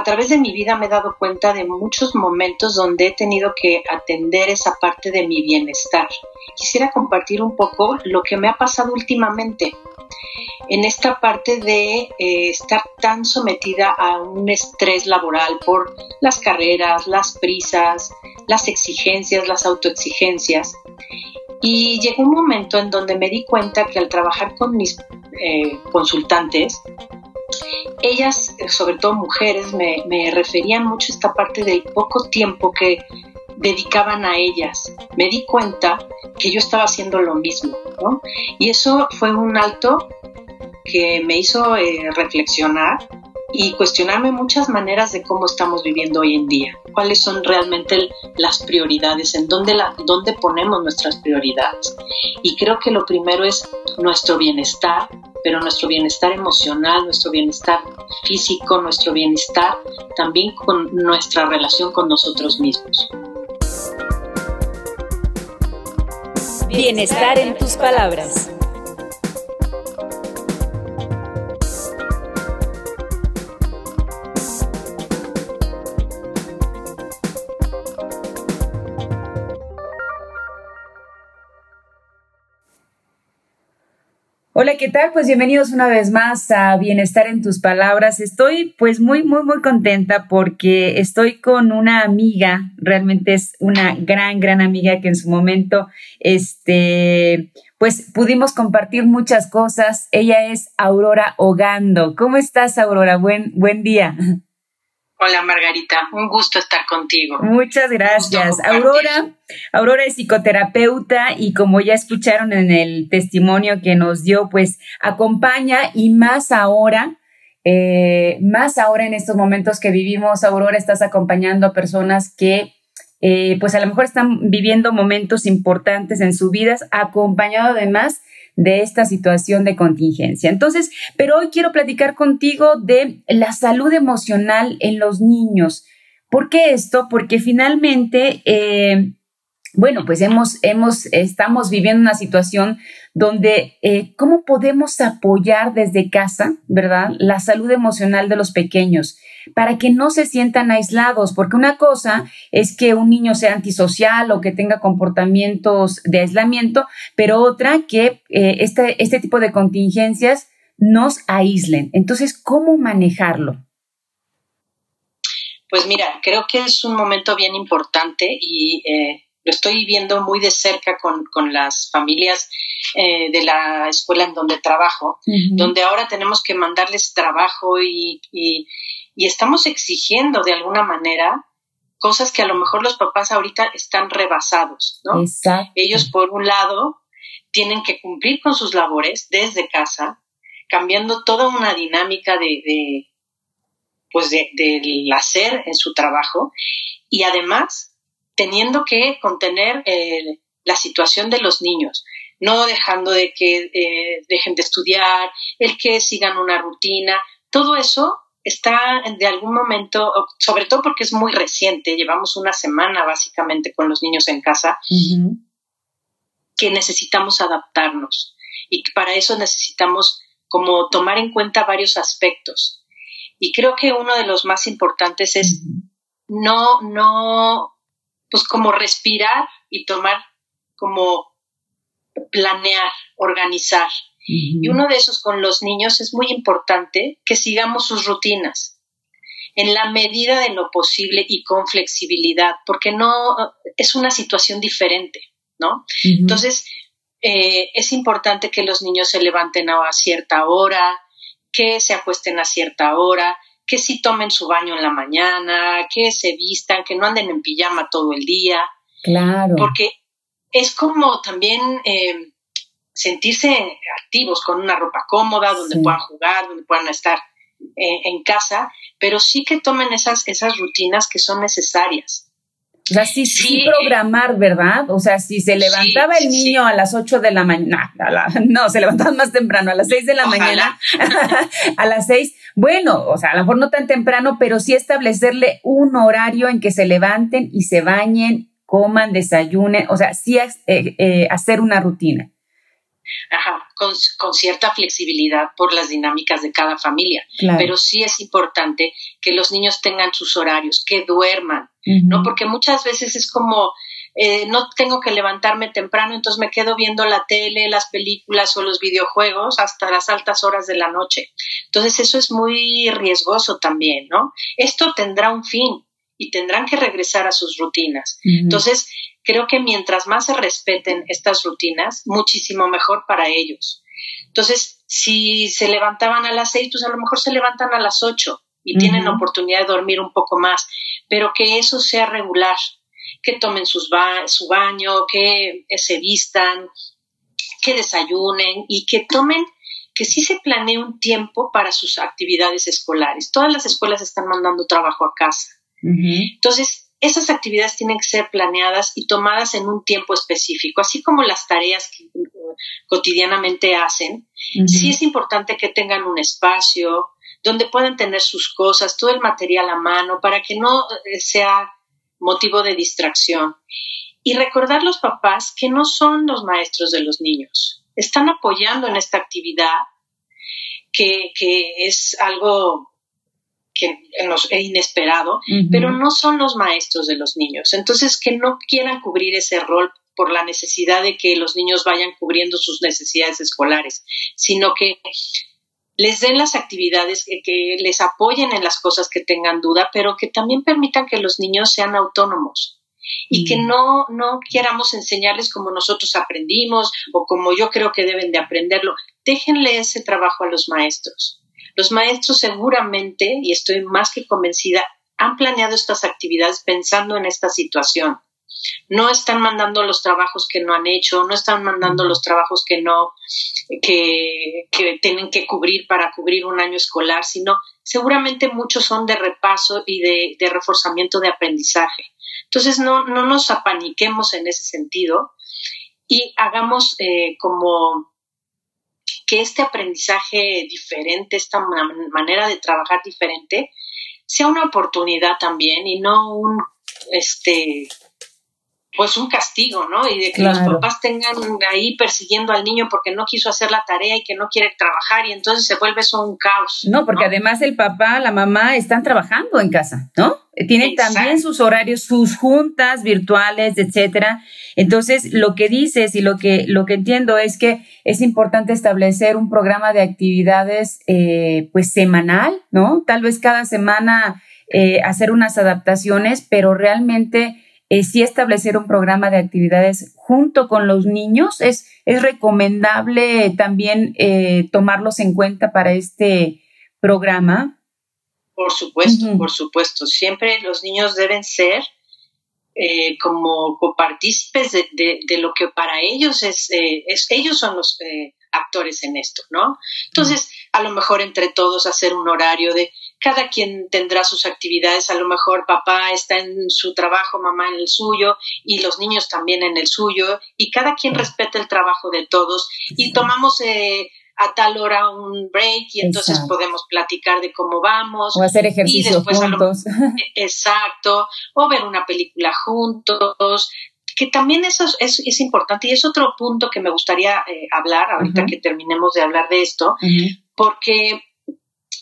a través de mi vida me he dado cuenta de muchos momentos donde he tenido que atender esa parte de mi bienestar. Quisiera compartir un poco lo que me ha pasado últimamente en esta parte de eh, estar tan sometida a un estrés laboral por las carreras, las prisas, las exigencias, las autoexigencias. Y llegó un momento en donde me di cuenta que al trabajar con mis eh, consultantes, ellas, sobre todo mujeres, me, referían mucho a esta parte del poco tiempo que dedicaban a ellas. Me di cuenta que yo estaba haciendo lo mismo, ¿no? Y eso fue un alto que me hizo eh, reflexionar y cuestionarme muchas maneras de cómo estamos viviendo hoy en día, cuáles son realmente las prioridades, en dónde, la, dónde ponemos nuestras prioridades. Y creo que lo primero es nuestro bienestar, pero nuestro bienestar emocional, nuestro bienestar físico, nuestro bienestar también con nuestra relación con nosotros mismos. Bienestar en tus palabras. Hola, ¿qué tal? Pues bienvenidos una vez más a Bienestar en tus palabras. Estoy pues muy, muy, muy contenta porque estoy con una amiga, realmente es una gran, gran amiga que en su momento, este, pues pudimos compartir muchas cosas. Ella es Aurora Hogando. ¿Cómo estás, Aurora? Buen, buen día. Hola Margarita, un gusto estar contigo. Muchas gracias. Aurora, Aurora es psicoterapeuta y como ya escucharon en el testimonio que nos dio, pues acompaña y más ahora, eh, más ahora en estos momentos que vivimos, Aurora, estás acompañando a personas que eh, pues a lo mejor están viviendo momentos importantes en su vida, acompañado además de esta situación de contingencia. Entonces, pero hoy quiero platicar contigo de la salud emocional en los niños. ¿Por qué esto? Porque finalmente, eh, bueno, pues hemos, hemos, estamos viviendo una situación donde eh, cómo podemos apoyar desde casa, ¿verdad? La salud emocional de los pequeños para que no se sientan aislados, porque una cosa es que un niño sea antisocial o que tenga comportamientos de aislamiento, pero otra que eh, este, este tipo de contingencias nos aíslen. Entonces, ¿cómo manejarlo? Pues mira, creo que es un momento bien importante y eh, lo estoy viendo muy de cerca con, las familias eh, de la escuela en donde trabajo, donde ahora tenemos que mandarles trabajo y, y estamos exigiendo de alguna manera cosas que a lo mejor los papás ahorita están rebasados, ¿no? Exacto. Ellos, por un lado, tienen que cumplir con sus labores desde casa, cambiando toda una dinámica de, pues del hacer en su trabajo y además teniendo que contener eh, la situación de los niños, no dejando de que eh, dejen de estudiar, el que sigan una rutina, todo eso está de algún momento, sobre todo porque es muy reciente, llevamos una semana básicamente con los niños en casa, que necesitamos adaptarnos y para eso necesitamos como tomar en cuenta varios aspectos. Y creo que uno de los más importantes es no, no, pues como respirar y tomar como planear, organizar. Y uno de esos con los niños es muy importante que sigamos sus rutinas en la medida de lo posible y con flexibilidad, porque no es una situación diferente, ¿no? Entonces, eh, es importante que los niños se levanten a cierta hora, que se acuesten a cierta hora, que sí tomen su baño en la mañana, que se vistan, que no anden en pijama todo el día. Claro. Porque es como también eh, sentirse activos con una ropa cómoda, donde puedan jugar, donde puedan estar eh, en casa, pero sí que tomen esas, esas rutinas que son necesarias. O sea, sí, sí, programar, ¿verdad? O sea, si se levantaba el niño a las 8 de la mañana, no, se levantaba más temprano, a las 6 de la mañana, a las 6, bueno, o sea, a lo mejor no tan temprano, pero sí establecerle un horario en que se levanten y se bañen, coman, desayunen, o sea, sí eh, eh, hacer una rutina. Ajá, con, cierta flexibilidad por las dinámicas de cada familia. Pero sí es importante que los niños tengan sus horarios, que duerman, ¿no? Porque muchas veces es como, eh, no tengo que levantarme temprano, entonces me quedo viendo la tele, las películas o los videojuegos hasta las altas horas de la noche. Entonces eso es muy riesgoso también, ¿no? Esto tendrá un fin y tendrán que regresar a sus rutinas. Entonces, creo que mientras más se respeten estas rutinas, muchísimo mejor para ellos. Entonces, si se levantaban a las seis, pues a lo mejor se levantan a las ocho y tienen la oportunidad de dormir un poco más, pero que eso sea regular, que tomen sus su baño, que se vistan, que desayunen y que tomen, que sí se planee un tiempo para sus actividades escolares. Todas las escuelas están mandando trabajo a casa. Entonces, esas actividades tienen que ser planeadas y tomadas en un tiempo específico, así como las tareas que uh, cotidianamente hacen. Sí es importante que tengan un espacio donde puedan tener sus cosas, todo el material a mano, para que no eh, sea motivo de distracción. Y recordar los papás que no son los maestros de los niños, están apoyando en esta actividad que, que es algo que es inesperado, pero no son los maestros de los niños. Entonces, que no quieran cubrir ese rol por la necesidad de que los niños vayan cubriendo sus necesidades escolares, sino que les den las actividades, que, les apoyen en las cosas que tengan duda, pero que también permitan que los niños sean autónomos y que mm. no, no queramos enseñarles como nosotros aprendimos o como yo creo que deben de aprenderlo. Déjenle ese trabajo a los maestros. Los maestros seguramente, y estoy más que convencida, han planeado estas actividades pensando en esta situación. No están mandando los trabajos que no han hecho, no están mandando los trabajos que no, que, tienen que cubrir para cubrir un año escolar, sino seguramente muchos son de repaso y de, reforzamiento de aprendizaje. Entonces, no, no nos apaniquemos en ese sentido y hagamos eh, como que este aprendizaje diferente, esta manera de trabajar diferente, sea una oportunidad también y no un, este, pues un castigo, ¿no? Y de que los papás tengan ahí persiguiendo al niño porque no quiso hacer la tarea y que no quiere trabajar y entonces se vuelve eso un caos. No, porque además el papá, la mamá están trabajando en casa, ¿no? Tienen también sus horarios, sus juntas virtuales, etcétera. Entonces, lo que dices y lo que, lo que entiendo es que es importante establecer un programa de actividades, eh, pues semanal, ¿no? Tal vez cada semana eh, hacer unas adaptaciones, pero realmente eh, sí establecer un programa de actividades junto con los niños. Es, es recomendable también eh, tomarlos en cuenta para este programa. Por supuesto, por supuesto. Siempre los niños deben ser eh, como copartícipes de, de, lo que para ellos es, es ellos son los actores en esto, ¿no? Entonces, a lo mejor entre todos hacer un horario de cada quien tendrá sus actividades, a lo mejor papá está en su trabajo, mamá en el suyo y los niños también en el suyo y cada quien respeta el trabajo de todos. Y tomamos eh, a tal hora un break y entonces podemos platicar de cómo vamos. O hacer ejercicio juntos. exacto, o ver una película juntos, que también eso es, es, importante. Y es otro punto que me gustaría eh, hablar ahorita que terminemos de hablar de esto, porque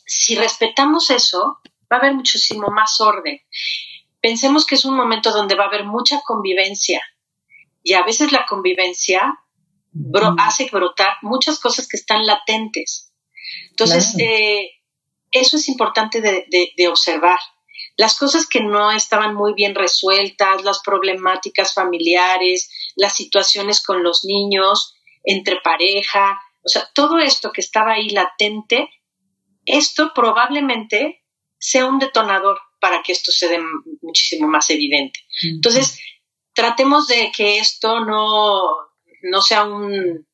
si respetamos eso, va a haber muchísimo más orden. Pensemos que es un momento donde va a haber mucha convivencia y a veces la convivencia hace brotar muchas cosas que están latentes. Entonces, eh, eso es importante de, observar. Las cosas que no estaban muy bien resueltas, las problemáticas familiares, las situaciones con los niños, entre pareja, o sea, todo esto que estaba ahí latente esto probablemente sea un detonador para que esto se dé muchísimo más evidente. Entonces, tratemos de que esto no, no sea un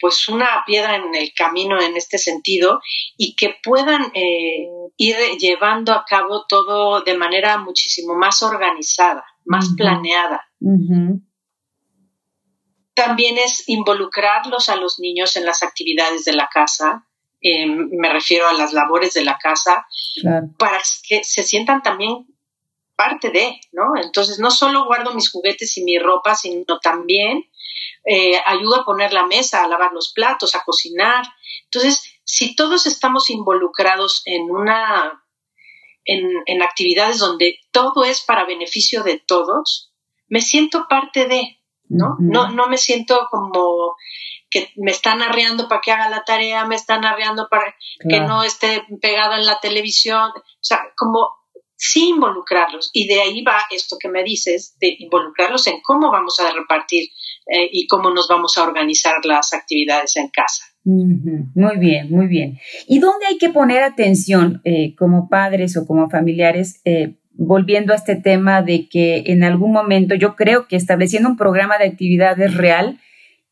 pues una piedra en el camino en este sentido y que puedan eh, ir llevando a cabo todo de manera muchísimo más organizada, más planeada. También es involucrarlos a los niños en las actividades de la casa, eh, me refiero a las labores de la casa, para que se sientan también parte de, ¿no? Entonces, no solo guardo mis juguetes y mi ropa, sino también eh, ayuda a poner la mesa, a lavar los platos, a cocinar. Entonces, si todos estamos involucrados en una, en, en actividades donde todo es para beneficio de todos, me siento parte de, ¿no? No, no me siento como que me están arreando para que haga la tarea, me están arreando para que no esté pegada en la televisión, o sea, como sí involucrarlos. Y de ahí va esto que me dices, de involucrarlos en cómo vamos a repartir eh, y cómo nos vamos a organizar las actividades en casa. Muy bien, muy bien. ¿Y dónde hay que poner atención eh, como padres o como familiares? Eh, volviendo a este tema de que en algún momento yo creo que estableciendo un programa de actividades real,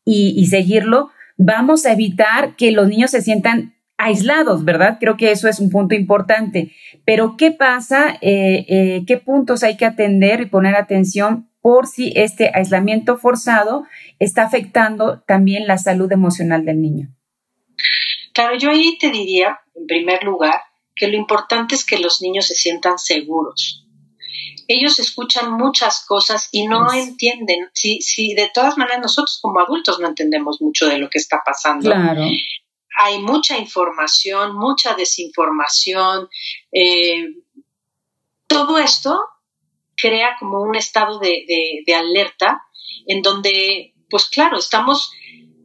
y, seguirlo, vamos a evitar que los niños se sientan aislados, ¿verdad? Creo que eso es un punto importante. Pero, ¿qué pasa? Eh, eh, ¿Qué puntos hay que atender y poner atención por si este aislamiento forzado está afectando también la salud emocional del niño? Claro, yo ahí te diría, en primer lugar, que lo importante es que los niños se sientan seguros ellos escuchan muchas cosas y no entienden. Si, si de todas maneras nosotros como adultos no entendemos mucho de lo que está pasando. Claro. Hay mucha información, mucha desinformación. Eh, todo esto crea como un estado de, de alerta en donde, pues claro, estamos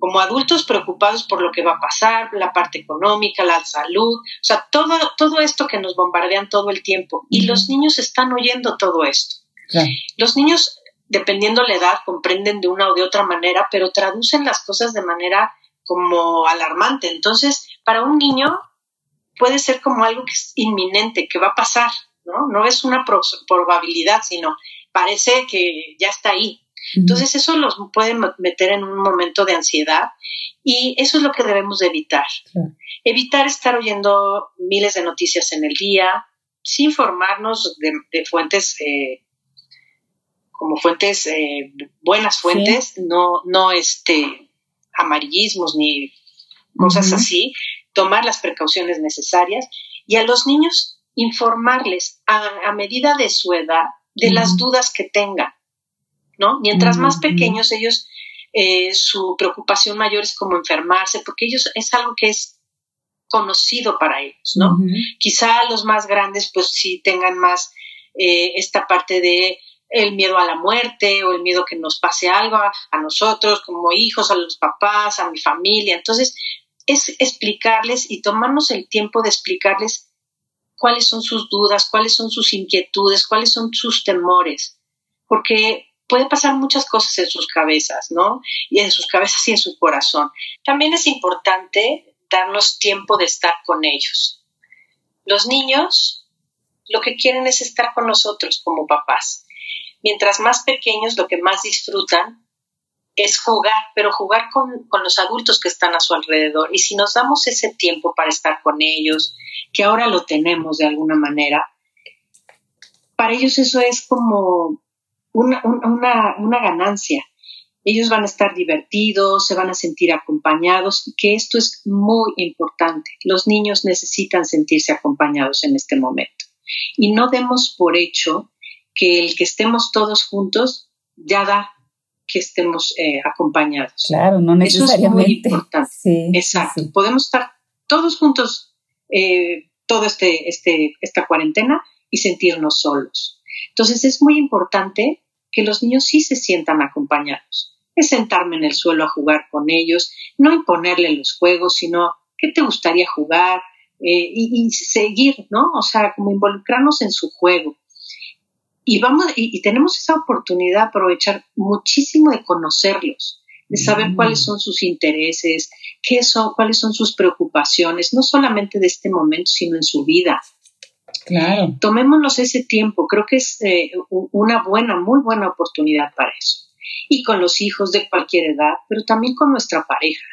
como adultos preocupados por lo que va a pasar, la parte económica, la salud, o sea, todo, todo esto que nos bombardean todo el tiempo. Y los niños están oyendo todo esto. Los niños, dependiendo la edad, comprenden de una o de otra manera, pero traducen las cosas de manera como alarmante. Entonces, para un niño puede ser como algo que es inminente, que va a pasar, ¿no? No es una probabilidad, sino parece que ya está ahí. Entonces eso los puede meter en un momento de ansiedad y eso es lo que debemos de evitar. Evitar estar oyendo miles de noticias en el día, sin informarnos de, fuentes eh, como fuentes, eh, buenas fuentes, no, no este, amarillismos ni cosas así, tomar las precauciones necesarias y a los niños informarles a, medida de su edad de las dudas que tengan. ¿No? Mientras más pequeños ellos, eh, su preocupación mayor es como enfermarse, porque ellos es algo que es conocido para ellos, ¿no? Quizá los más grandes pues sí tengan más eh, esta parte de el miedo a la muerte o el miedo que nos pase algo a, a, nosotros como hijos, a los papás, a mi familia. Entonces, es explicarles y tomarnos el tiempo de explicarles cuáles son sus dudas, cuáles son sus inquietudes, cuáles son sus temores, porque puede pasar muchas cosas en sus cabezas, ¿no? Y en sus cabezas y en su corazón. También es importante darnos tiempo de estar con ellos. Los niños lo que quieren es estar con nosotros como papás. Mientras más pequeños, lo que más disfrutan es jugar, pero jugar con, con, los adultos que están a su alrededor. Y si nos damos ese tiempo para estar con ellos, que ahora lo tenemos de alguna manera, para ellos eso es como una, una, una ganancia. Ellos van a estar divertidos, se van a sentir acompañados y que esto es muy importante. Los niños necesitan sentirse acompañados en este momento. Y no demos por hecho que el que estemos todos juntos ya da que estemos eh, acompañados. Claro, no necesariamente. Eso es muy importante. Exacto. Podemos estar todos juntos eh, todo este, este, esta cuarentena y sentirnos solos. Entonces es muy importante que los niños sí se sientan acompañados. Es sentarme en el suelo a jugar con ellos, no imponerle los juegos, sino qué te gustaría jugar eh, y, seguir, ¿no? O sea, como involucrarnos en su juego. Y vamos, y, tenemos esa oportunidad de aprovechar muchísimo de conocerlos, de saber mm. cuáles son sus intereses, qué son, cuáles son sus preocupaciones, no solamente de este momento, sino en su vida. Claro. Tomémonos ese tiempo, creo que es eh, una buena, muy buena oportunidad para eso. Y con los hijos de cualquier edad, pero también con nuestra pareja,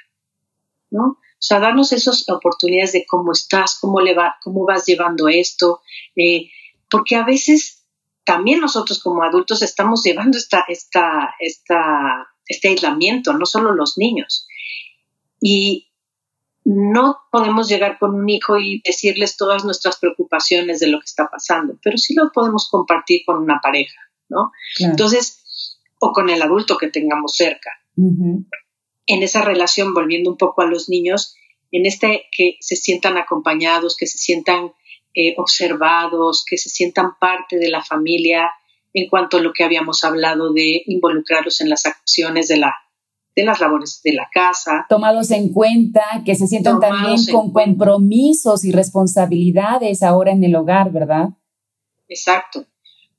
¿no? O sea, darnos esas oportunidades de cómo estás, cómo, le va, cómo vas llevando esto, eh, porque a veces también nosotros como adultos estamos llevando esta, esta, esta, este aislamiento, no solo los niños. Y, no podemos llegar con un hijo y decirles todas nuestras preocupaciones de lo que está pasando, pero sí lo podemos compartir con una pareja, ¿no? Entonces, o con el adulto que tengamos cerca. en esa relación, volviendo un poco a los niños, en este que se sientan acompañados, que se sientan eh, observados, que se sientan parte de la familia en cuanto a lo que habíamos hablado de involucrarlos en las acciones de la de las labores de la casa. Tomados en cuenta, que se sientan también con compromisos y responsabilidades ahora en el hogar, ¿verdad? Exacto.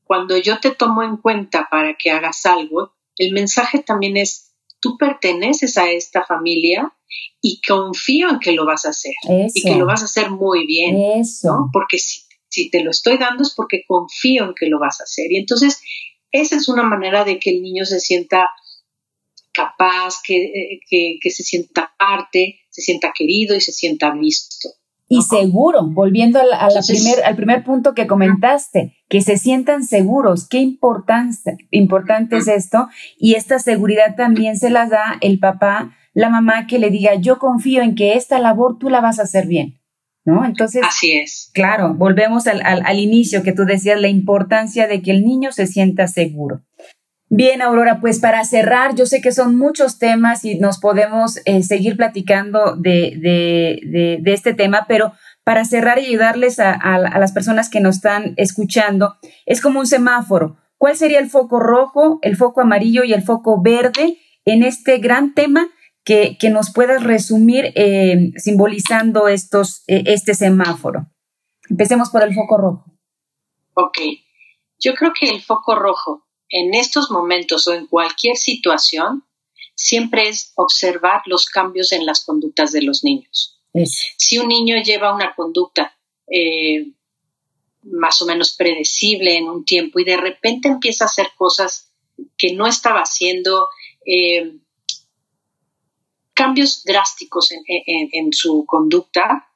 Cuando yo te tomo en cuenta para que hagas algo, el mensaje también es, tú perteneces a esta familia y confío en que lo vas a hacer y que lo vas a hacer muy bien. Eso. Porque si, si te lo estoy dando es porque confío en que lo vas a hacer. Y entonces, esa es una manera de que el niño se sienta capaz, que, que, que, se sienta parte, se sienta querido y se sienta visto. Y seguro, volviendo a la, primer, al primer punto que comentaste, que se sientan seguros. Qué importante, importante es esto. Y esta seguridad también se la da el papá, la mamá que le diga, yo confío en que esta labor tú la vas a hacer bien. ¿No? Entonces, así es. Claro, volvemos al, al, al inicio que tú decías, la importancia de que el niño se sienta seguro. Bien, Aurora, pues para cerrar, yo sé que son muchos temas y nos podemos eh, seguir platicando de, de, de, este tema, pero para cerrar y ayudarles a, a, las personas que nos están escuchando, es como un semáforo. ¿Cuál sería el foco rojo, el foco amarillo y el foco verde en este gran tema que, que nos puedas resumir eh, simbolizando estos, eh, este semáforo? Empecemos por el foco rojo. Ok, yo creo que el foco rojo en estos momentos o en cualquier situación, siempre es observar los cambios en las conductas de los niños. Si un niño lleva una conducta eh, más o menos predecible en un tiempo y de repente empieza a hacer cosas que no estaba haciendo, eh, cambios drásticos en, su conducta,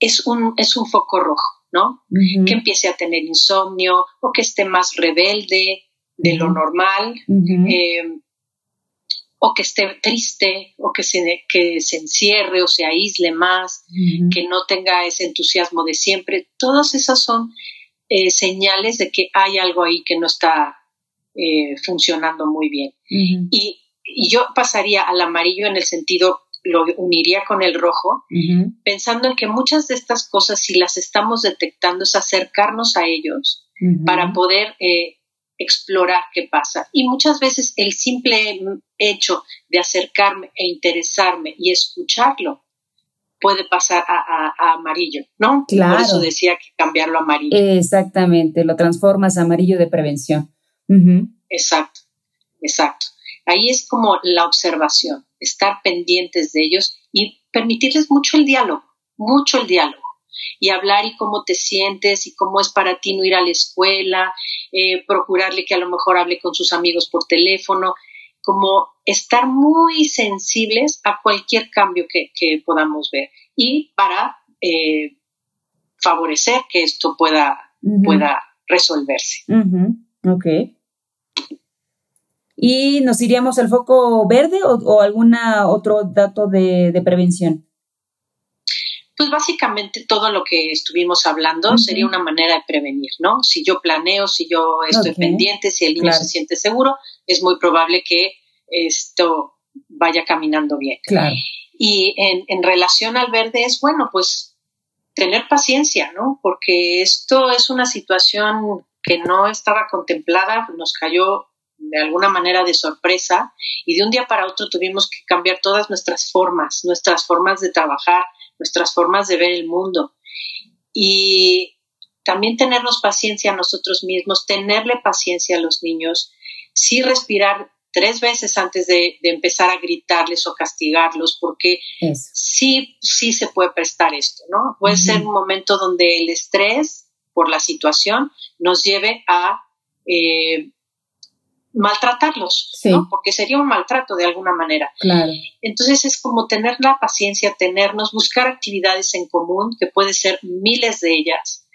es un, es un foco rojo, ¿no? Que empiece a tener insomnio o que esté más rebelde de lo normal, eh, o que esté triste, o que se, que se encierre o se aísle más, que no tenga ese entusiasmo de siempre. Todas esas son eh, señales de que hay algo ahí que no está eh, funcionando muy bien. y, yo pasaría al amarillo en el sentido lo uniría con el rojo, pensando en que muchas de estas cosas, si las estamos detectando, es acercarnos a ellos para poder explorar qué pasa. Y muchas veces el simple hecho de acercarme e interesarme y escucharlo puede pasar a, amarillo, ¿no? Claro. Por eso decía que cambiarlo a amarillo. Exactamente, lo transformas a amarillo de prevención. Exacto, exacto. Ahí es como la observación, estar pendientes de ellos y permitirles mucho el diálogo, mucho el diálogo y hablar y cómo te sientes y cómo es para ti no ir a la escuela, eh, procurarle que a lo mejor hable con sus amigos por teléfono, como estar muy sensibles a cualquier cambio que, podamos ver y para eh, favorecer que esto pueda, pueda resolverse. Ok. ¿Y nos iríamos al foco verde o, algún otro dato de prevención? Pues básicamente todo lo que estuvimos hablando sería una manera de prevenir, ¿no? Si yo planeo, si yo estoy pendiente, si el niño se siente seguro, es muy probable que esto vaya caminando bien. Claro. Y en, en relación al verde es, bueno, pues tener paciencia, ¿no? Porque esto es una situación que no estaba contemplada, nos cayó de alguna manera de sorpresa y de un día para otro tuvimos que cambiar todas nuestras formas, nuestras formas de trabajar, nuestras formas de ver el mundo. Y también tenernos paciencia a nosotros mismos, tenerle paciencia a los niños, sí respirar tres veces antes de, empezar a gritarles o castigarlos, porque sí, sí se puede prestar esto, ¿no? Puede ser un momento donde el estrés por la situación nos lleve a eh, maltratarlos, ¿no? Porque sería un maltrato de alguna manera. Claro. Entonces es como tener la paciencia, tenernos, buscar actividades en común, que puede ser miles de ellas,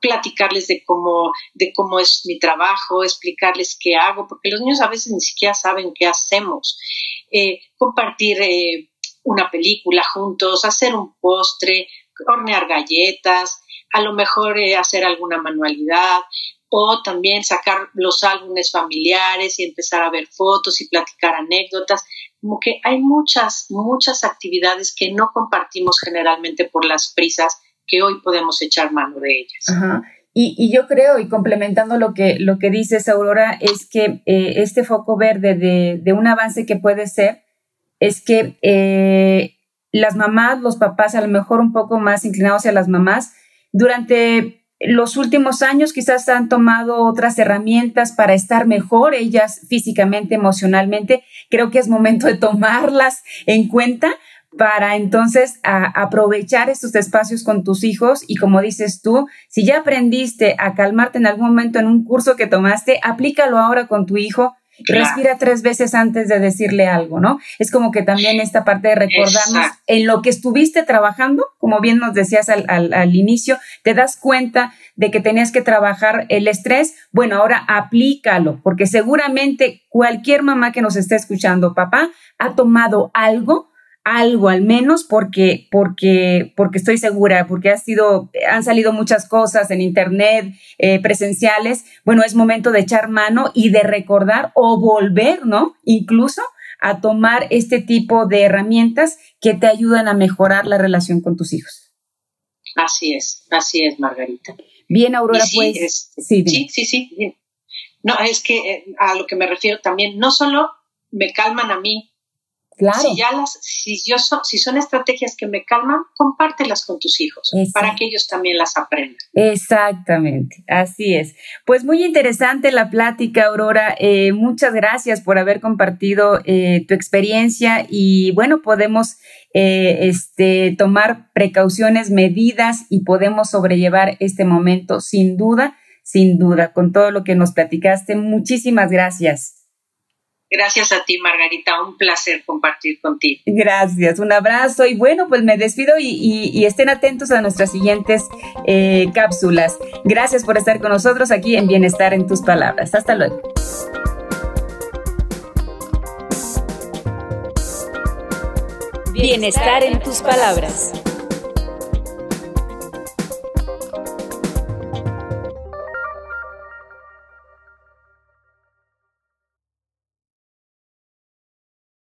platicarles de cómo, de cómo es mi trabajo, explicarles qué hago, porque los niños a veces ni siquiera saben qué hacemos. Eh, compartir eh, una película juntos, hacer un postre, hornear galletas, a lo mejor eh, hacer alguna manualidad, o también sacar los álbumes familiares y empezar a ver fotos y platicar anécdotas. Como que hay muchas, muchas actividades que no compartimos generalmente por las prisas que hoy podemos echar mano de ellas. Y, yo creo, y complementando lo que, lo que dices, Aurora, es que eh, este foco verde de, un avance que puede ser, es que eh, las mamás, los papás, a lo mejor un poco más inclinados hacia las mamás, durante los últimos años quizás han tomado otras herramientas para estar mejor ellas físicamente, emocionalmente. Creo que es momento de tomarlas en cuenta para entonces aprovechar estos espacios con tus hijos y como dices tú, si ya aprendiste a calmarte en algún momento en un curso que tomaste, aplícalo ahora con tu hijo Respira tres veces antes de decirle algo, ¿no? Es como que también esta parte de recordarnos en lo que estuviste trabajando, como bien nos decías al, al, inicio, te das cuenta de que tenías que trabajar el estrés, bueno, ahora aplícalo, porque seguramente cualquier mamá que nos esté escuchando, papá, ha tomado algo algo al menos porque, porque, porque estoy segura, porque ha sido, han salido muchas cosas en internet, eh, presenciales. Bueno, es momento de echar mano y de recordar o volver, ¿no? Incluso a tomar este tipo de herramientas que te ayudan a mejorar la relación con tus hijos. Así es, así es, Margarita. Bien, Aurora, pues. sí, sí, sí, sí. No, es que eh, a lo que me refiero también, no solo me calman a mí, si ya las, si yo son, si son estrategias que me calman, compártelas con tus hijos para que ellos también las aprendan. Exactamente, así es. Pues muy interesante la plática, Aurora. Eh, muchas gracias por haber compartido eh, tu experiencia y bueno, podemos eh, este, tomar precauciones, medidas y podemos sobrellevar este momento sin duda, sin duda, con todo lo que nos platicaste. Muchísimas gracias. Gracias a ti, Margarita. Un placer compartir contigo. Gracias, un abrazo y bueno, pues me despido y, estén atentos a nuestras siguientes eh, cápsulas. Gracias por estar con nosotros aquí en Bienestar en tus Palabras. Hasta luego. Bienestar en tus Palabras.